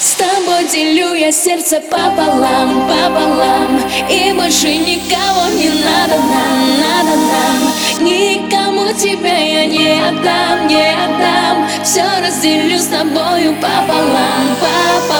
С тобой делю я сердце пополам, пополам. И больше никого не надо нам, надо нам. Никому тебя я не отдам, не отдам. Все разделю с тобою пополам, пополам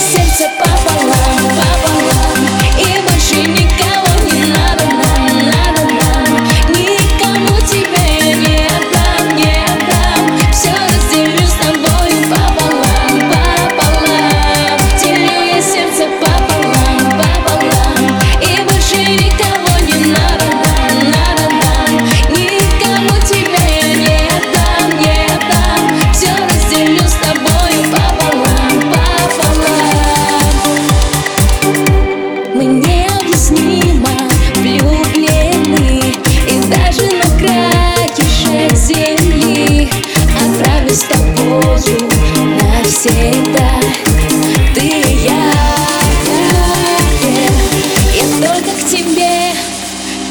Сердце пополам, пополам тобою навсегда Ты и я, я только к тебе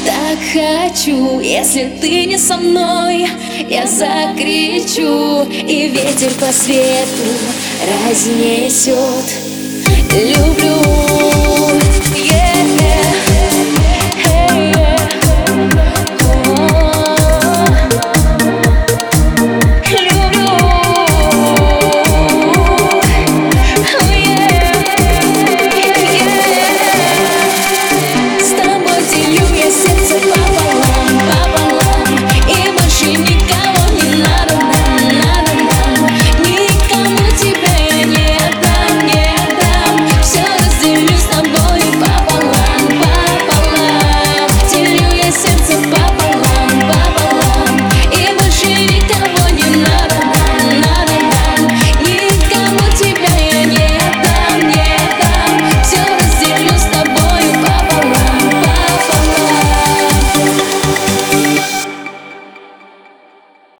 так хочу. Если ты не со мной, я закричу. И ветер по свету разнесет. Люблю